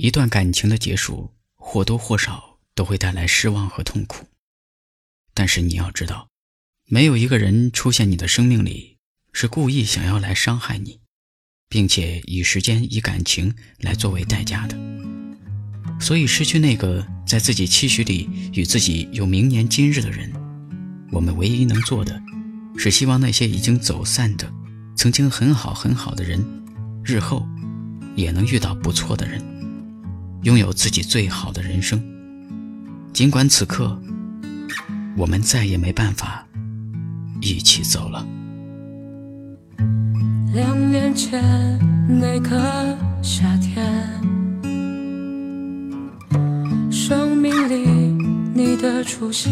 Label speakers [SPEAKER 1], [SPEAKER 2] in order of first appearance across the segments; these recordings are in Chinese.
[SPEAKER 1] 一段感情的结束或多或少都会带来失望和痛苦。但是你要知道，没有一个人出现你的生命里是故意想要来伤害你，并且以时间、以感情来作为代价的。所以，失去那个在自己期许里与自己有明年今日的人，我们唯一能做的，是希望那些已经走散的、曾经很好很好的人，日后也能遇到不错的人，拥有自己最好的人生。尽管此刻。我们再也没办法一起走了。
[SPEAKER 2] 两年前那个夏天，生命里你的出现，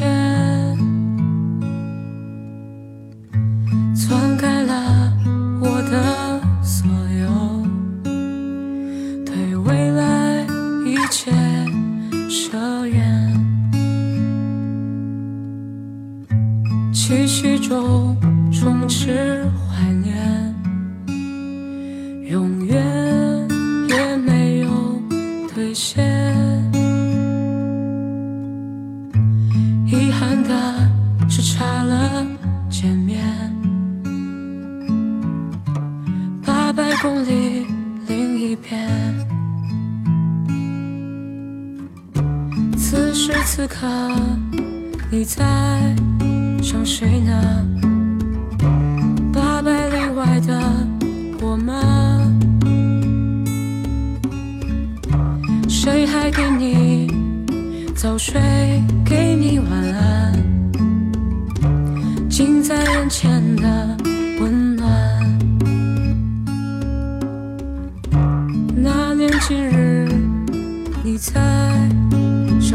[SPEAKER 2] 设愿。期许中充斥怀念，永远也没有兑现。遗憾的是差了见面，八百公里时此刻，你在。想谁呢？八百里外的我们，谁还给你早睡，给你晚安？近在眼前的温暖，那年今日你在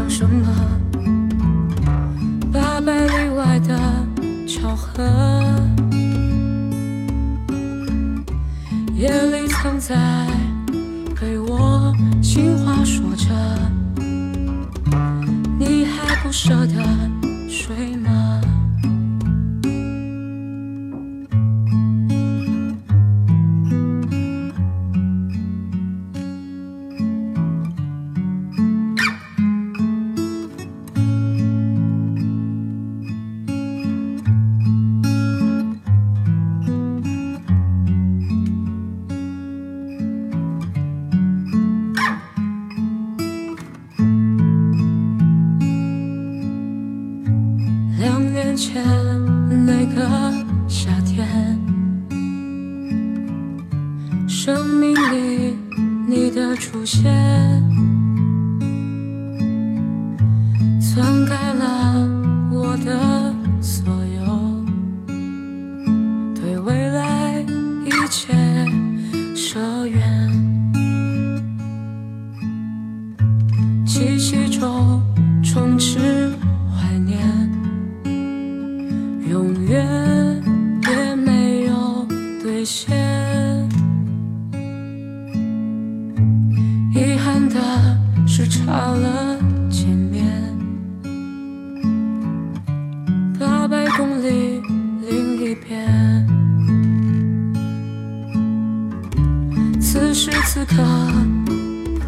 [SPEAKER 2] 想什么？八百里外的巧合，夜里藏在被窝，情话说那个夏天，生命里你的出现，是差了见面，八百公里另一边。此时此刻，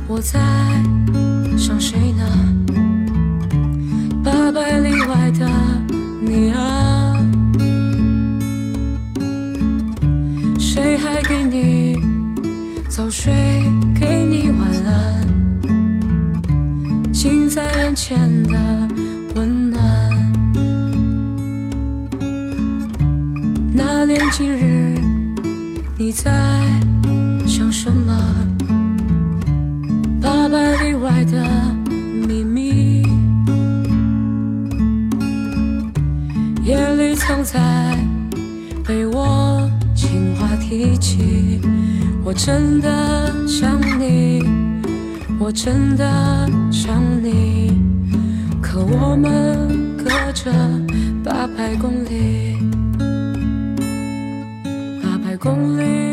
[SPEAKER 2] 我在想谁呢？八百里外的你啊，谁还给你早睡？给你晚，在眼前的温暖。那年今日，你在想什么？八百里外的秘密，夜里藏在被窝，情话提起。我真的想你，我真的想你，我们隔着八百公里，八百公里。